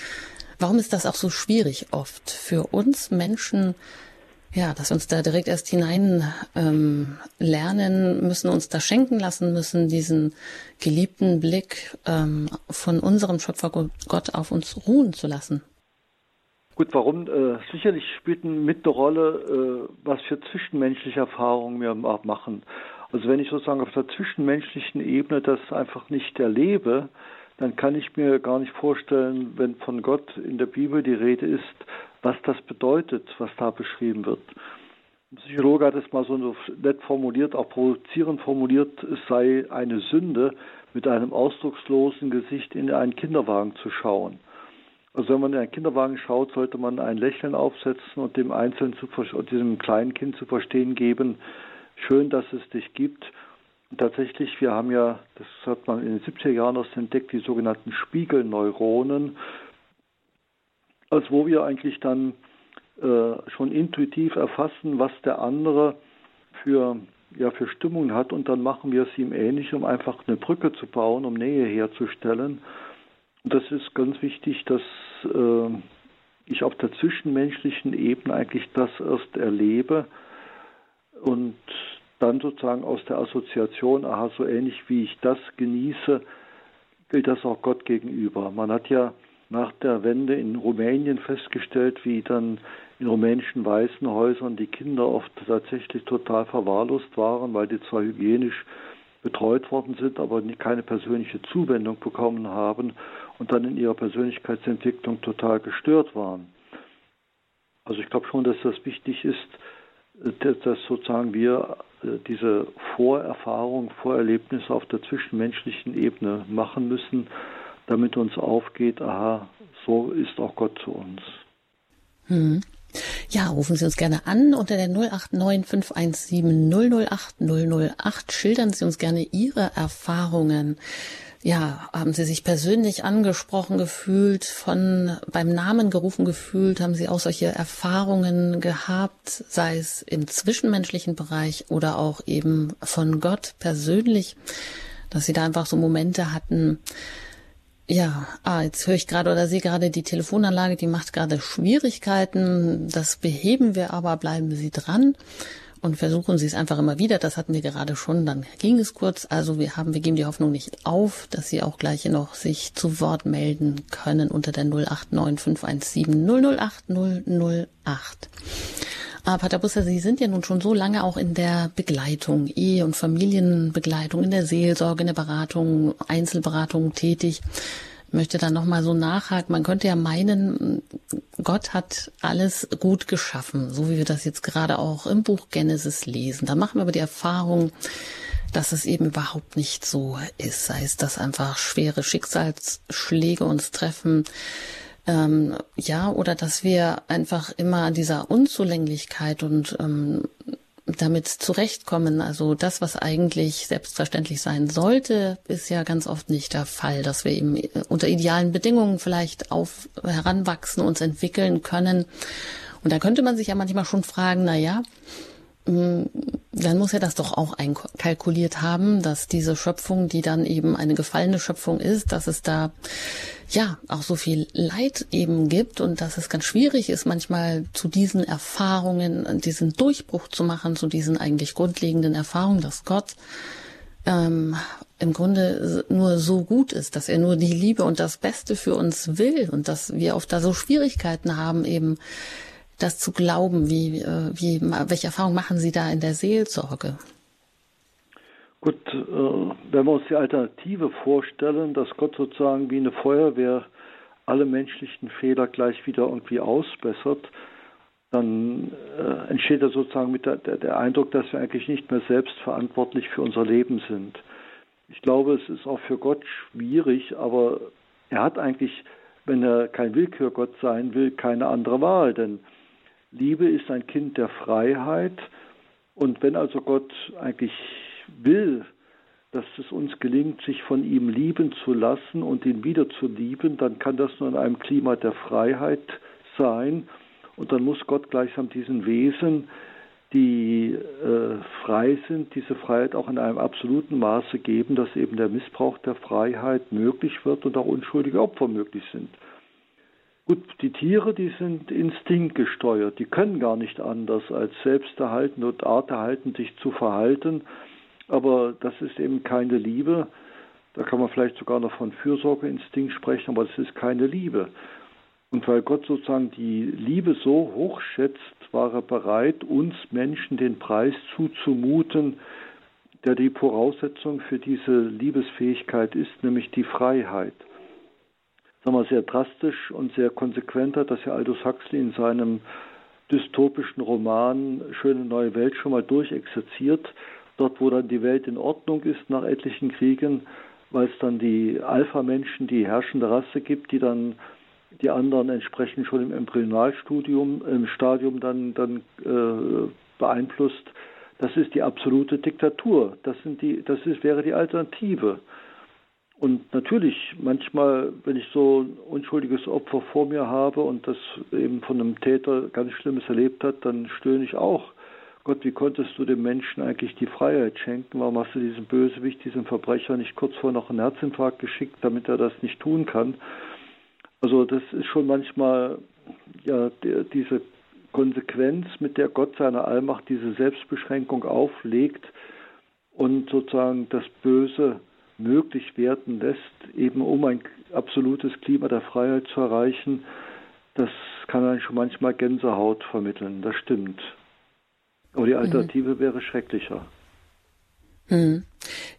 Warum ist das auch so schwierig oft für uns Menschen, ja, dass wir uns da direkt erst hinein ähm, lernen müssen, uns da schenken lassen müssen, diesen geliebten Blick ähm, von unserem Schöpfer Gott auf uns ruhen zu lassen. Gut, warum? Äh, sicherlich spielt mit eine Rolle, äh, was für zwischenmenschliche Erfahrungen wir machen. Also wenn ich sozusagen auf der zwischenmenschlichen Ebene das einfach nicht erlebe, dann kann ich mir gar nicht vorstellen, wenn von Gott in der Bibel die Rede ist, was das bedeutet, was da beschrieben wird. Ein Psychologe hat es mal so nett formuliert, auch provozierend formuliert, es sei eine Sünde, mit einem ausdruckslosen Gesicht in einen Kinderwagen zu schauen. Also wenn man in einen Kinderwagen schaut, sollte man ein Lächeln aufsetzen und dem Einzelnen zu, diesem kleinen Kind zu verstehen geben, schön, dass es dich gibt. Und tatsächlich, wir haben ja, das hat man in den 70er Jahren erst entdeckt, die sogenannten Spiegelneuronen als wo wir eigentlich dann äh, schon intuitiv erfassen, was der andere für, ja, für Stimmungen hat und dann machen wir es ihm ähnlich, um einfach eine Brücke zu bauen, um Nähe herzustellen. Und das ist ganz wichtig, dass äh, ich auf der zwischenmenschlichen Ebene eigentlich das erst erlebe und dann sozusagen aus der Assoziation, aha, so ähnlich wie ich das genieße, gilt das auch Gott gegenüber. Man hat ja nach der Wende in Rumänien festgestellt, wie dann in rumänischen Waisenhäusern die Kinder oft tatsächlich total verwahrlost waren, weil die zwar hygienisch betreut worden sind, aber keine persönliche Zuwendung bekommen haben und dann in ihrer Persönlichkeitsentwicklung total gestört waren. Also ich glaube schon, dass das wichtig ist, dass sozusagen wir äh, diese Vorerfahrung, Vorerlebnisse auf der zwischenmenschlichen Ebene machen müssen, damit uns aufgeht, aha, so ist auch Gott zu uns. Hm. Ja, rufen Sie uns gerne an unter der 089 517 008 008. Schildern Sie uns gerne Ihre Erfahrungen. Ja, haben Sie sich persönlich angesprochen gefühlt, von beim Namen gerufen gefühlt? Haben Sie auch solche Erfahrungen gehabt, sei es im zwischenmenschlichen Bereich oder auch eben von Gott persönlich, dass Sie da einfach so Momente hatten, ja, ah, jetzt höre ich gerade oder sehe gerade die Telefonanlage, die macht gerade Schwierigkeiten. Das beheben wir aber, bleiben Sie dran und versuchen Sie es einfach immer wieder. Das hatten wir gerade schon, dann ging es kurz. Also wir haben, wir geben die Hoffnung nicht auf, dass Sie auch gleich noch sich zu Wort melden können unter der 089 517 008 008. Aber Pater Busser, Sie sind ja nun schon so lange auch in der Begleitung, Ehe- und Familienbegleitung, in der Seelsorge, in der Beratung, Einzelberatung tätig. Ich möchte da nochmal so nachhaken. Man könnte ja meinen, Gott hat alles gut geschaffen, so wie wir das jetzt gerade auch im Buch Genesis lesen. Da machen wir aber die Erfahrung, dass es eben überhaupt nicht so ist. Sei es, dass einfach schwere Schicksalsschläge uns treffen, ähm, ja, oder dass wir einfach immer dieser Unzulänglichkeit und ähm, damit zurechtkommen. Also das, was eigentlich selbstverständlich sein sollte, ist ja ganz oft nicht der Fall, dass wir eben unter idealen Bedingungen vielleicht auf heranwachsen, uns entwickeln können. Und da könnte man sich ja manchmal schon fragen, na ja, dann muss er das doch auch einkalkuliert haben, dass diese Schöpfung, die dann eben eine gefallene Schöpfung ist, dass es da ja auch so viel Leid eben gibt und dass es ganz schwierig ist, manchmal zu diesen Erfahrungen, diesen Durchbruch zu machen, zu diesen eigentlich grundlegenden Erfahrungen, dass Gott ähm, im Grunde nur so gut ist, dass er nur die Liebe und das Beste für uns will und dass wir oft da so Schwierigkeiten haben, eben das zu glauben? Wie, äh, wie, welche Erfahrungen machen Sie da in der Seelsorge? Gut, äh, wenn wir uns die Alternative vorstellen, dass Gott sozusagen wie eine Feuerwehr alle menschlichen Fehler gleich wieder irgendwie ausbessert, dann äh, entsteht da sozusagen mit der, der, der, Eindruck, dass wir eigentlich nicht mehr selbst verantwortlich für unser Leben sind. Ich glaube, es ist auch für Gott schwierig, aber er hat eigentlich, wenn er kein Willkürgott sein will, keine andere Wahl, denn Liebe ist ein Kind der Freiheit. Und wenn also Gott eigentlich will, dass es uns gelingt, sich von ihm lieben zu lassen und ihn wieder zu lieben, dann kann das nur in einem Klima der Freiheit sein. Und dann muss Gott gleichsam diesen Wesen, die äh, frei sind, diese Freiheit auch in einem absoluten Maße geben, dass eben der Missbrauch der Freiheit möglich wird und auch unschuldige Opfer möglich sind. Gut, die Tiere, die sind instinktgesteuert, die können gar nicht anders, als selbsterhaltend und arterhaltend sich zu verhalten. Aber das ist eben keine Liebe. Da kann man vielleicht sogar noch von Fürsorgeinstinkt sprechen, aber das ist keine Liebe. Und weil Gott sozusagen die Liebe so hoch schätzt, war er bereit, uns Menschen den Preis zuzumuten, der die Voraussetzung für diese Liebesfähigkeit ist, nämlich die Freiheit wir, sehr drastisch und sehr konsequent hat das ja Aldous Huxley in seinem dystopischen Roman Schöne neue Welt schon mal durchexerziert. Dort, wo dann die Welt in Ordnung ist nach etlichen Kriegen, weil es dann die Alpha-Menschen, die herrschende Rasse gibt, die dann die anderen entsprechend schon im Embryonalstudium, im Stadium dann, dann äh, beeinflusst. Das ist die absolute Diktatur. Das, sind die, das ist, wäre die Alternative. Und natürlich, manchmal, wenn ich so ein unschuldiges Opfer vor mir habe und das eben von einem Täter ganz Schlimmes erlebt hat, dann stöhne ich auch. Gott, wie konntest du dem Menschen eigentlich die Freiheit schenken? Warum hast du diesem Bösewicht, diesem Verbrecher nicht kurz vor noch einen Herzinfarkt geschickt, damit er das nicht tun kann? Also das ist schon manchmal ja diese Konsequenz, mit der Gott seiner Allmacht diese Selbstbeschränkung auflegt und sozusagen das Böse möglich werden lässt, eben um ein absolutes Klima der Freiheit zu erreichen, das kann einen schon manchmal Gänsehaut vermitteln, das stimmt. Aber die mhm. Alternative mhm. wäre schrecklicher. Mhm.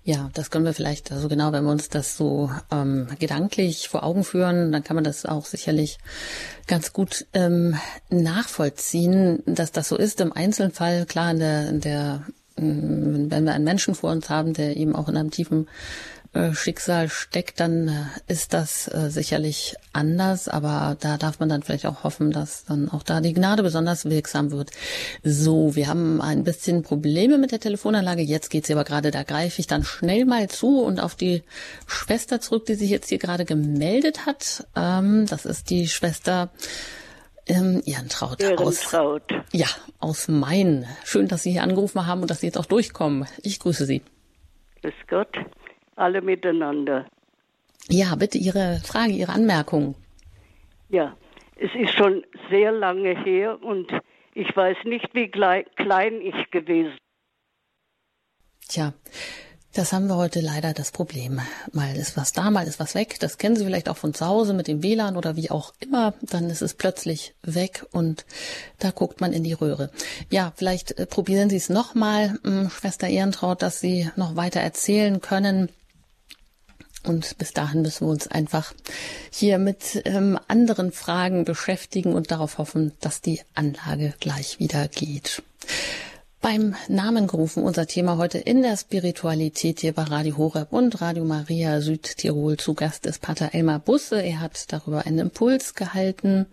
Ja, das können wir vielleicht, also genau, wenn wir uns das so ähm, gedanklich vor Augen führen, dann kann man das auch sicherlich ganz gut ähm, nachvollziehen, dass das so ist. Im Einzelfall, klar, in der, in der wenn wir einen Menschen vor uns haben, der eben auch in einem tiefen äh, Schicksal steckt, dann äh, ist das äh, sicherlich anders, aber da darf man dann vielleicht auch hoffen, dass dann auch da die Gnade besonders wirksam wird. So, wir haben ein bisschen Probleme mit der Telefonanlage. Jetzt geht sie aber gerade, da greife ich dann schnell mal zu und auf die Schwester zurück, die sich jetzt hier gerade gemeldet hat. Ähm, das ist die Schwester ähm, Ehrentraut. Ehrentraut. Aus, ja, aus Main. Schön, dass Sie hier angerufen haben und dass Sie jetzt auch durchkommen. Ich grüße Sie. Grüß Gott alle miteinander. Ja, bitte Ihre Frage, Ihre Anmerkung. Ja, es ist schon sehr lange her und ich weiß nicht, wie klein ich gewesen bin. Tja, das haben wir heute leider das Problem. Mal ist was da, mal ist was weg. Das kennen Sie vielleicht auch von zu Hause mit dem WLAN oder wie auch immer. Dann ist es plötzlich weg und da guckt man in die Röhre. Ja, vielleicht äh, probieren Sie es nochmal, hm, Schwester Ehrentraut, dass Sie noch weiter erzählen können. Und bis dahin müssen wir uns einfach hier mit ähm, anderen Fragen beschäftigen und darauf hoffen, dass die Anlage gleich wieder geht. Beim Namen gerufen unser Thema heute in der Spiritualität hier bei Radio Horeb und Radio Maria Südtirol. Zu Gast ist Pater Elmar Busse. Er hat darüber einen Impuls gehalten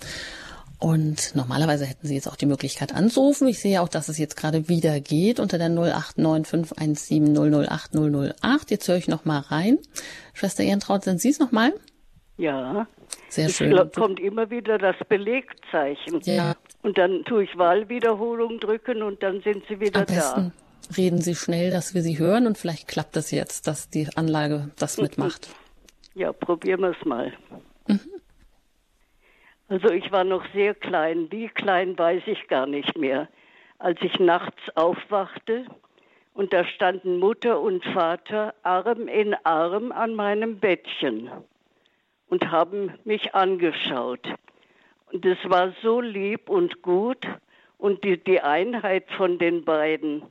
und normalerweise hätten Sie jetzt auch die Möglichkeit anzurufen. Ich sehe auch, dass es jetzt gerade wieder geht unter der 089517008008. Jetzt höre ich noch mal rein. Schwester Ehrentraut, sind Sie es noch mal? Ja. Sehr schön. Es kommt immer wieder das Belegzeichen. Ja. Und dann tue ich Wahlwiederholung drücken und dann sind Sie wieder Am besten da. Reden Sie schnell, dass wir Sie hören und vielleicht klappt es das jetzt, dass die Anlage das mitmacht. Ja, probieren wir es mal. Mhm. Also ich war noch sehr klein. Wie klein weiß ich gar nicht mehr. Als ich nachts aufwachte und da standen Mutter und Vater Arm in Arm an meinem Bettchen und haben mich angeschaut. Und es war so lieb und gut und die, die Einheit von den beiden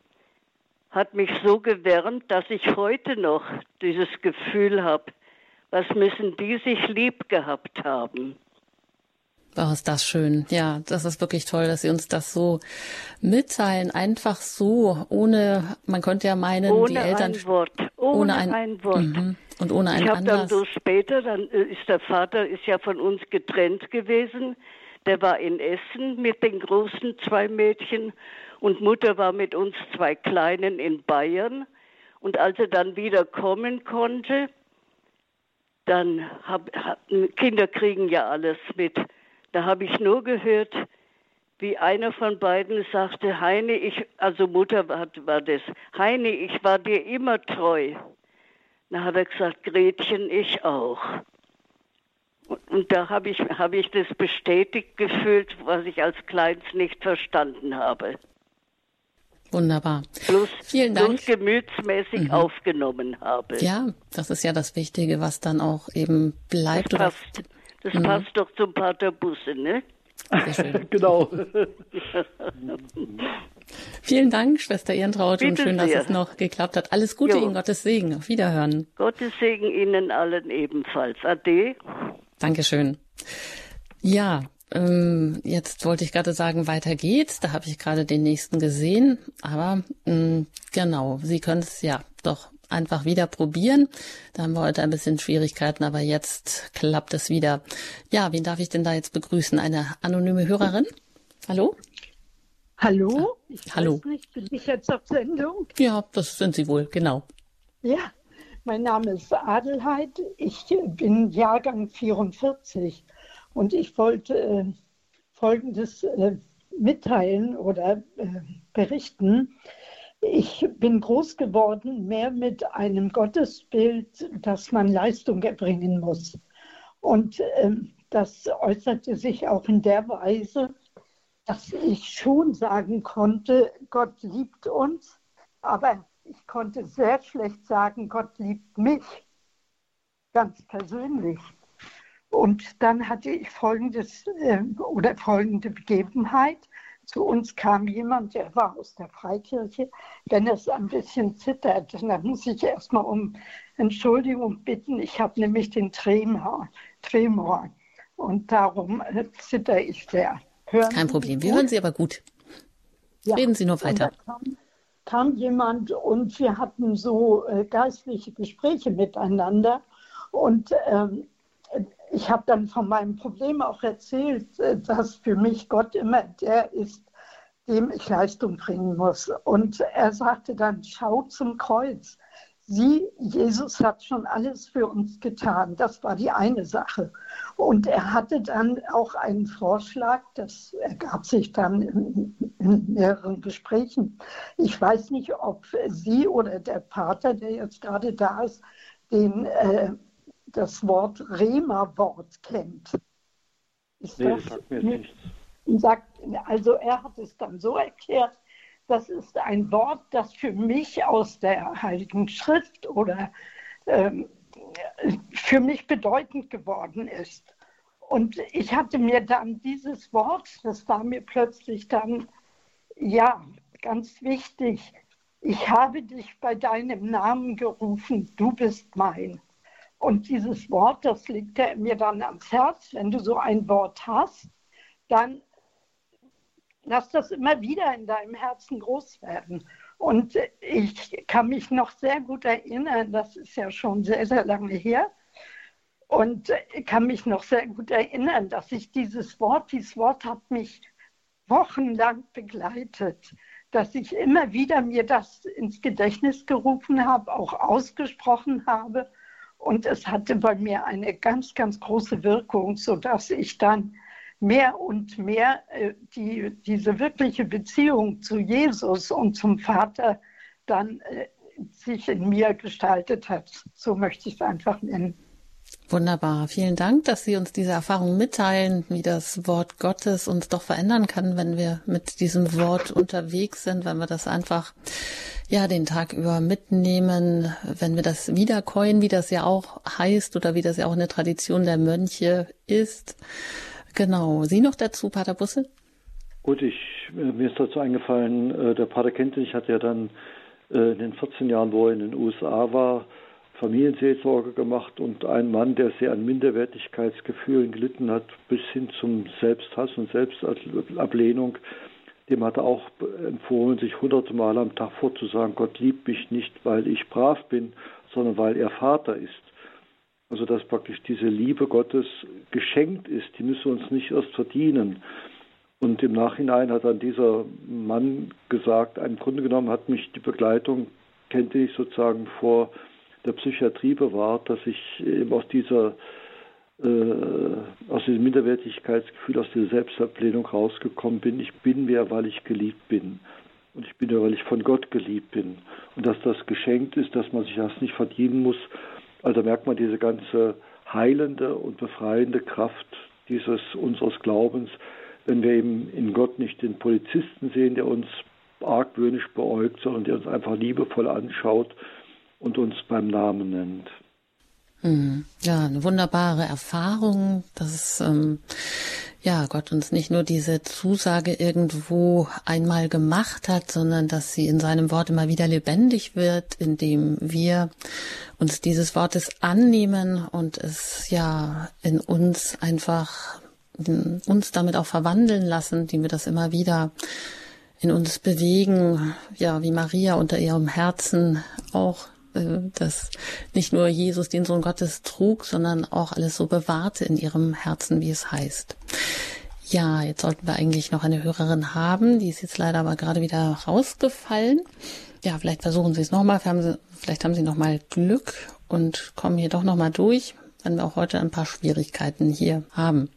hat mich so gewärmt, dass ich heute noch dieses Gefühl habe, was müssen die sich lieb gehabt haben. Oh, ist das schön. Ja, das ist wirklich toll, dass Sie uns das so mitteilen. Einfach so, ohne, man könnte ja meinen, ohne die Eltern. Ein Wort. Ohne, ohne ein, ein, Wort. Mhm. Und ohne einen Ich habe dann so später, dann äh, ist der Vater ist ja von uns getrennt gewesen. Der war in Essen mit den großen zwei Mädchen und Mutter war mit uns zwei Kleinen in Bayern. Und als er dann wieder kommen konnte, dann hab, Kinder kriegen ja alles mit. Da habe ich nur gehört, wie einer von beiden sagte, Heine, ich, also Mutter war, war das, Heine, ich war dir immer treu. Dann hat er gesagt, Gretchen, ich auch. Und, und da habe ich, hab ich das bestätigt gefühlt, was ich als Kleins nicht verstanden habe. Wunderbar. Plus, Vielen Dank. plus gemütsmäßig mhm. aufgenommen habe. Ja, das ist ja das Wichtige, was dann auch eben bleibt. Das passt, das mhm. passt doch zum Pater Busse, ne? [LAUGHS] genau. [LAUGHS] Vielen Dank, Schwester Ehrentraut, Bitte und schön, sehr. dass es noch geklappt hat. Alles Gute Jo. Ihnen, Gottes Segen. Auf Wiederhören. Gottes Segen Ihnen allen ebenfalls. Ade. Dankeschön. Ja, ähm, jetzt wollte ich gerade sagen, weiter geht's. Da habe ich gerade den nächsten gesehen. Aber mh, genau, Sie können es ja doch einfach wieder probieren. Da haben wir heute ein bisschen Schwierigkeiten, aber jetzt klappt es wieder. Ja, wen darf ich denn da jetzt begrüßen? Eine anonyme Hörerin? Hallo? Hallo? Ich hallo. weiß nicht, bin ich jetzt auf Sendung? Ja, das sind Sie wohl, genau. Ja, mein Name ist Adelheid. Ich bin Jahrgang 44 und ich wollte äh, Folgendes äh, mitteilen oder äh, berichten. Ich bin groß geworden mehr mit einem Gottesbild, dass man Leistung erbringen muss. Und ähm, das äußerte sich auch in der Weise, dass ich schon sagen konnte, Gott liebt uns, aber ich konnte sehr schlecht sagen, Gott liebt mich, ganz persönlich. Und dann hatte ich folgendes äh, oder folgende Begebenheit. Zu uns kam jemand, der war aus der Freikirche. Wenn es ein bisschen zittert, dann muss ich erstmal um Entschuldigung bitten. Ich habe nämlich den Tremor, Tremor und darum äh, zitter ich sehr. Hören Kein Problem. Wir hören Sie aber gut. Ja. Reden Sie nur weiter. Kam jemand und wir hatten so äh, geistliche Gespräche miteinander. Und ähm, ich habe dann von meinem Problem auch erzählt, äh, dass für mich Gott immer der ist, dem ich Leistung bringen muss. Und er sagte dann, schau zum Kreuz. Sie, Jesus hat schon alles für uns getan. Das war die eine Sache. Und er hatte dann auch einen Vorschlag, das ergab sich dann in, in mehreren Gesprächen. Ich weiß nicht, ob Sie oder der Pater, der jetzt gerade da ist, den, äh, das Wort Rema-Wort kennt. Ist nee, das, das sagt mir nichts. Sagt, also er hat es dann so erklärt, das ist ein Wort, das für mich aus der Heiligen Schrift oder ähm, für mich bedeutend geworden ist. Und ich hatte mir dann dieses Wort, das war mir plötzlich dann, ja, ganz wichtig. Ich habe dich bei deinem Namen gerufen, du bist mein. Und dieses Wort, das liegt mir dann ans Herz. Wenn du so ein Wort hast, dann lass das immer wieder in deinem Herzen groß werden. Und ich kann mich noch sehr gut erinnern, das ist ja schon sehr, sehr lange her, und kann mich noch sehr gut erinnern, dass ich dieses Wort, dieses Wort hat mich wochenlang begleitet, dass ich immer wieder mir das ins Gedächtnis gerufen habe, auch ausgesprochen habe. Und es hatte bei mir eine ganz, ganz große Wirkung, sodass ich dann mehr und mehr äh, die, diese wirkliche Beziehung zu Jesus und zum Vater dann äh, sich in mir gestaltet hat. So möchte ich es einfach nennen. Wunderbar. Vielen Dank, dass Sie uns diese Erfahrung mitteilen, wie das Wort Gottes uns doch verändern kann, wenn wir mit diesem Wort unterwegs sind, wenn wir das einfach, ja, den Tag über mitnehmen, wenn wir das wiederkäuen, wie das ja auch heißt oder wie das ja auch eine Tradition der Mönche ist. Genau. Sie noch dazu, Pater Busse? Gut, ich, äh, mir ist dazu eingefallen, äh, der Pater Kentenich hat ja dann äh, in den 14 Jahren, wo er in den USA war, Familienseelsorge gemacht und ein Mann, der sehr an Minderwertigkeitsgefühlen gelitten hat, bis hin zum Selbsthass und Selbstablehnung, dem hat er auch empfohlen, sich hunderte Mal am Tag vorzusagen, Gott liebt mich nicht, weil ich brav bin, sondern weil er Vater ist. Also dass praktisch diese Liebe Gottes geschenkt ist, die müssen wir uns nicht erst verdienen. Und im Nachhinein hat dann dieser Mann gesagt, im Grunde genommen hat mich die Begleitung, kennt ich sozusagen vor der Psychiatrie bewahrt, dass ich eben aus dieser äh, aus diesem Minderwertigkeitsgefühl, aus dieser Selbstablehnung rausgekommen bin. Ich bin wer, weil ich geliebt bin. Und ich bin ja, weil ich von Gott geliebt bin. Und dass das geschenkt ist, dass man sich das nicht verdienen muss, also merkt man diese ganze heilende und befreiende Kraft dieses unseres Glaubens, wenn wir eben in Gott nicht den Polizisten sehen, der uns argwöhnisch beäugt, sondern der uns einfach liebevoll anschaut und uns beim Namen nennt. Hm. Ja, eine wunderbare Erfahrung, dass ähm, ja Gott uns nicht nur diese Zusage irgendwo einmal gemacht hat, sondern dass sie in seinem Wort immer wieder lebendig wird, indem wir uns dieses Wortes annehmen und es ja in uns einfach uns damit auch verwandeln lassen, indem wir das immer wieder in uns bewegen, ja, wie Maria unter ihrem Herzen auch dass nicht nur Jesus den Sohn Gottes trug, sondern auch alles so bewahrte in ihrem Herzen, wie es heißt. Ja, jetzt sollten wir eigentlich noch eine Hörerin haben, die ist jetzt leider aber gerade wieder rausgefallen. Ja, vielleicht versuchen Sie es nochmal, vielleicht haben Sie nochmal Glück und kommen hier doch nochmal durch, wenn wir auch heute ein paar Schwierigkeiten hier haben.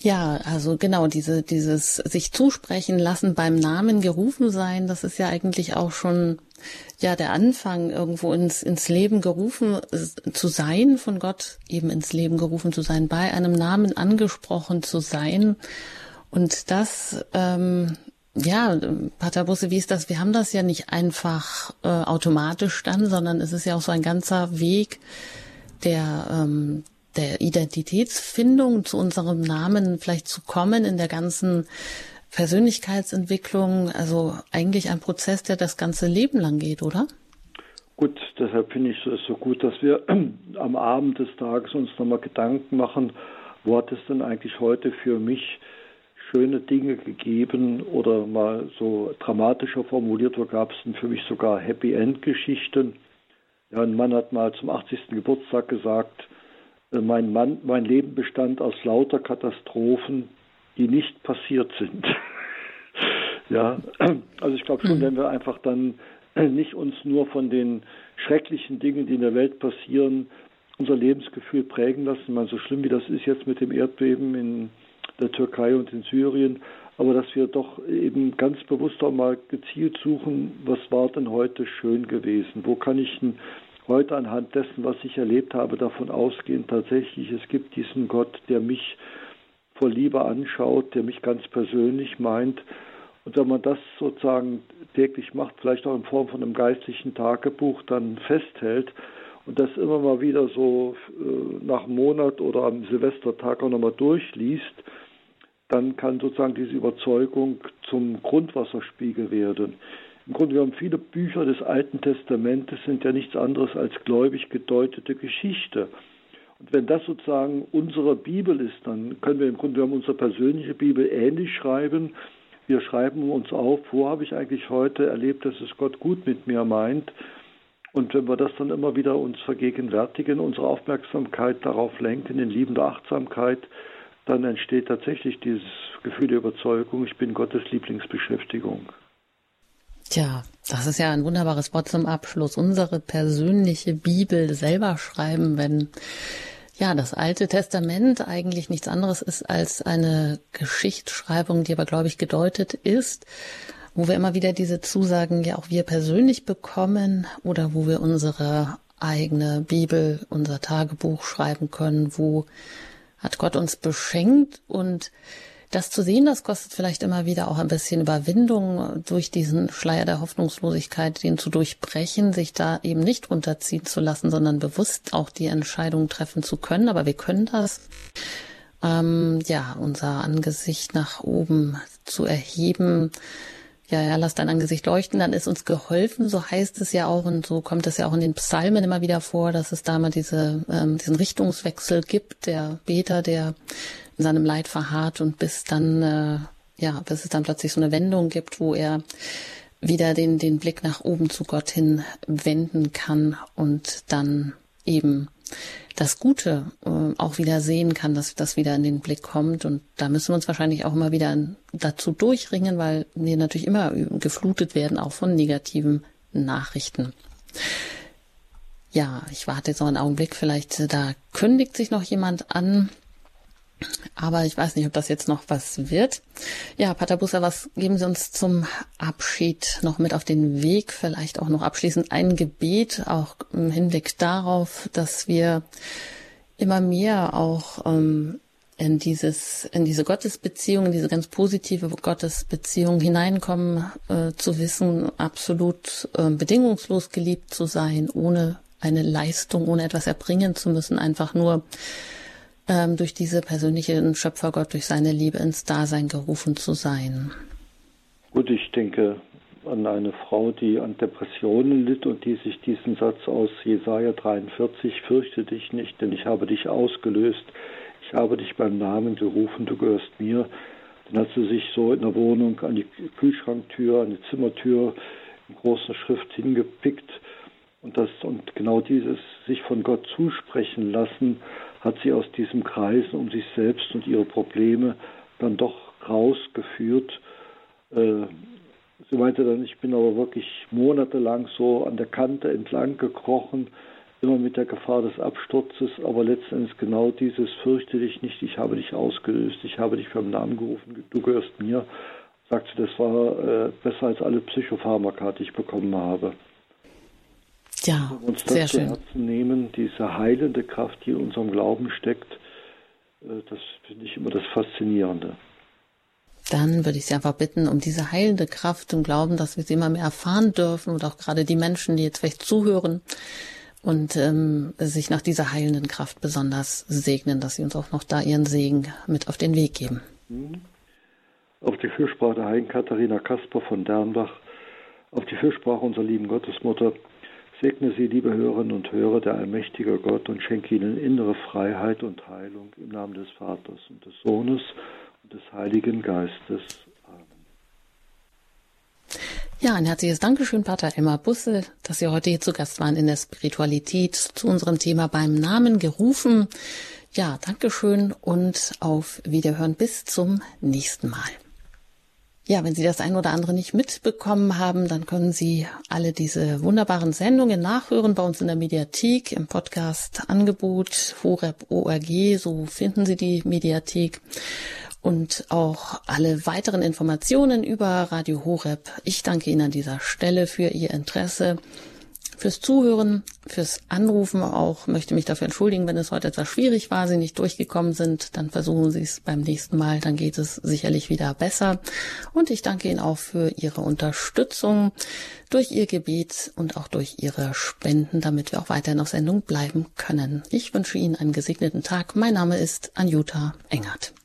Ja, also genau, diese, dieses sich zusprechen lassen, beim Namen gerufen sein, das ist ja eigentlich auch schon ja der Anfang, irgendwo ins, ins Leben gerufen zu sein, von Gott eben ins Leben gerufen zu sein, bei einem Namen angesprochen zu sein. Und das, ähm, ja, Pater Busse, wie ist das? Wir haben das ja nicht einfach äh, automatisch dann, sondern es ist ja auch so ein ganzer Weg, der, ähm, der Identitätsfindung zu unserem Namen vielleicht zu kommen in der ganzen Persönlichkeitsentwicklung, also eigentlich ein Prozess, der das ganze Leben lang geht, oder? Gut, deshalb finde ich es so gut, dass wir [CLEARS THROAT] am Abend des Tages uns nochmal Gedanken machen, wo hat es denn eigentlich heute für mich schöne Dinge gegeben oder mal so dramatischer formuliert, wo gab es für mich sogar Happy End Geschichten. Ja, ein Mann hat mal zum 80. Geburtstag gesagt, äh, mein, Mann, mein Leben bestand aus lauter Katastrophen, die nicht passiert sind. [LAUGHS] ja, also ich glaube schon, hm. wenn wir einfach dann nicht uns nur von den schrecklichen Dingen, die in der Welt passieren, unser Lebensgefühl prägen lassen. Mal so schlimm wie das ist jetzt mit dem Erdbeben in der Türkei und in Syrien, aber dass wir doch eben ganz bewusst auch mal gezielt suchen, was war denn heute schön gewesen? Wo kann ich denn heute anhand dessen, was ich erlebt habe, davon ausgehen, tatsächlich, es gibt diesen Gott, der mich vor Liebe anschaut, der mich ganz persönlich meint. Und wenn man das sozusagen täglich macht, vielleicht auch in Form von einem geistlichen Tagebuch, dann festhält und das immer mal wieder so äh, nach Monat oder am Silvestertag auch nochmal durchliest, dann kann sozusagen diese Überzeugung zum Grundwasserspiegel werden. Im Grunde genommen, viele Bücher des Alten Testamentes sind ja nichts anderes als gläubig gedeutete Geschichte. Und wenn das sozusagen unsere Bibel ist, dann können wir im Grunde genommen unsere persönliche Bibel ähnlich schreiben. Wir schreiben uns auf, wo habe ich eigentlich heute erlebt, dass es Gott gut mit mir meint. Und wenn wir das dann immer wieder uns vergegenwärtigen, unsere Aufmerksamkeit darauf lenken, in liebender Achtsamkeit, dann entsteht tatsächlich dieses Gefühl der Überzeugung, ich bin Gottes Lieblingsbeschäftigung. Tja, das ist ja ein wunderbares Wort zum Abschluss. Unsere persönliche Bibel selber schreiben, wenn ja das Alte Testament eigentlich nichts anderes ist als eine Geschichtsschreibung, die aber, glaube ich, gedeutet ist, wo wir immer wieder diese Zusagen ja auch wir persönlich bekommen oder wo wir unsere eigene Bibel, unser Tagebuch schreiben können, wo hat Gott uns beschenkt und das zu sehen, das kostet vielleicht immer wieder auch ein bisschen Überwindung, durch diesen Schleier der Hoffnungslosigkeit, den zu durchbrechen, sich da eben nicht runterziehen zu lassen, sondern bewusst auch die Entscheidung treffen zu können. Aber wir können das. Ähm, ja, unser Angesicht nach oben zu erheben, ja, ja, lass dein Angesicht leuchten, dann ist uns geholfen, so heißt es ja auch und so kommt es ja auch in den Psalmen immer wieder vor, dass es da mal diese, ähm, diesen Richtungswechsel gibt, der Beter, der in seinem Leid verharrt und bis dann, äh, ja, bis es dann plötzlich so eine Wendung gibt, wo er wieder den, den Blick nach oben zu Gott hin wenden kann und dann eben das Gute äh, auch wieder sehen kann, dass das wieder in den Blick kommt. Und da müssen wir uns wahrscheinlich auch immer wieder dazu durchringen, weil wir natürlich immer geflutet werden, auch von negativen Nachrichten. Ja, ich warte jetzt noch einen Augenblick. Vielleicht, da kündigt sich noch jemand an. Aber ich weiß nicht, ob das jetzt noch was wird. Ja, Pater Busser, was geben Sie uns zum Abschied noch mit auf den Weg? Vielleicht auch noch abschließend ein Gebet, auch im Hinblick darauf, dass wir immer mehr auch ähm, in dieses, in diese Gottesbeziehung, in diese ganz positive Gottesbeziehung hineinkommen, äh, zu wissen, absolut äh, bedingungslos geliebt zu sein, ohne eine Leistung, ohne etwas erbringen zu müssen, einfach nur ähm, durch diese persönliche Schöpfergott, durch seine Liebe ins Dasein gerufen zu sein? Gut, ich denke an eine Frau, die an Depressionen litt und die sich diesen Satz aus Jesaja 43, fürchte dich nicht, denn ich habe dich ausgelöst, ich habe dich beim Namen gerufen, du gehörst mir. Dann hat sie sich so in der Wohnung an die Kühlschranktür, an die Zimmertür in großer Schrift hingepickt und das und genau dieses sich von Gott zusprechen lassen hat sie aus diesem Kreis um sich selbst und ihre Probleme dann doch rausgeführt. Äh, sie meinte dann, ich bin aber wirklich monatelang so an der Kante entlang gekrochen, immer mit der Gefahr des Absturzes, aber letztendlich genau dieses fürchte dich nicht, ich habe dich ausgelöst, ich habe dich beim Namen gerufen, du gehörst mir, sagte, das war äh, besser als alle Psychopharmaka, die ich bekommen habe. Ja, uns das sehr zu schön. Herzen nehmen, diese heilende Kraft, die in unserem Glauben steckt, äh, das finde ich immer das Faszinierende. Dann würde ich Sie einfach bitten, um diese heilende Kraft im Glauben, dass wir sie immer mehr erfahren dürfen und auch gerade die Menschen, die jetzt vielleicht zuhören und ähm, sich nach dieser heilenden Kraft besonders segnen, dass Sie uns auch noch da Ihren Segen mit auf den Weg geben. Mhm. Auf die Fürsprache der Heiligen Katharina Kasper von Dernbach, auf die Fürsprache unserer lieben Gottesmutter, Segne Sie, liebe Hörerinnen und Hörer, der allmächtige Gott und schenke Ihnen innere Freiheit und Heilung im Namen des Vaters und des Sohnes und des Heiligen Geistes. Ja, ein herzliches Dankeschön, Pater Elmar Busse, dass Sie heute hier zu Gast waren in der Spiritualität zu unserem Thema beim Namen gerufen. Ja, Dankeschön und auf Wiederhören bis zum nächsten Mal. Ja, wenn Sie das ein oder andere nicht mitbekommen haben, dann können Sie alle diese wunderbaren Sendungen nachhören bei uns in der Mediathek im Podcast Angebot horeb.org. So finden Sie die Mediathek und auch alle weiteren Informationen über Radio Horeb. Ich danke Ihnen an dieser Stelle für Ihr Interesse, fürs Zuhören, fürs Anrufen auch. Möchte mich dafür entschuldigen, wenn es heute etwas schwierig war, Sie nicht durchgekommen sind. Dann versuchen Sie es beim nächsten Mal, dann geht es sicherlich wieder besser. Und ich danke Ihnen auch für Ihre Unterstützung durch Ihr Gebet und auch durch Ihre Spenden, damit wir auch weiterhin auf Sendung bleiben können. Ich wünsche Ihnen einen gesegneten Tag. Mein Name ist Anjuta Engert.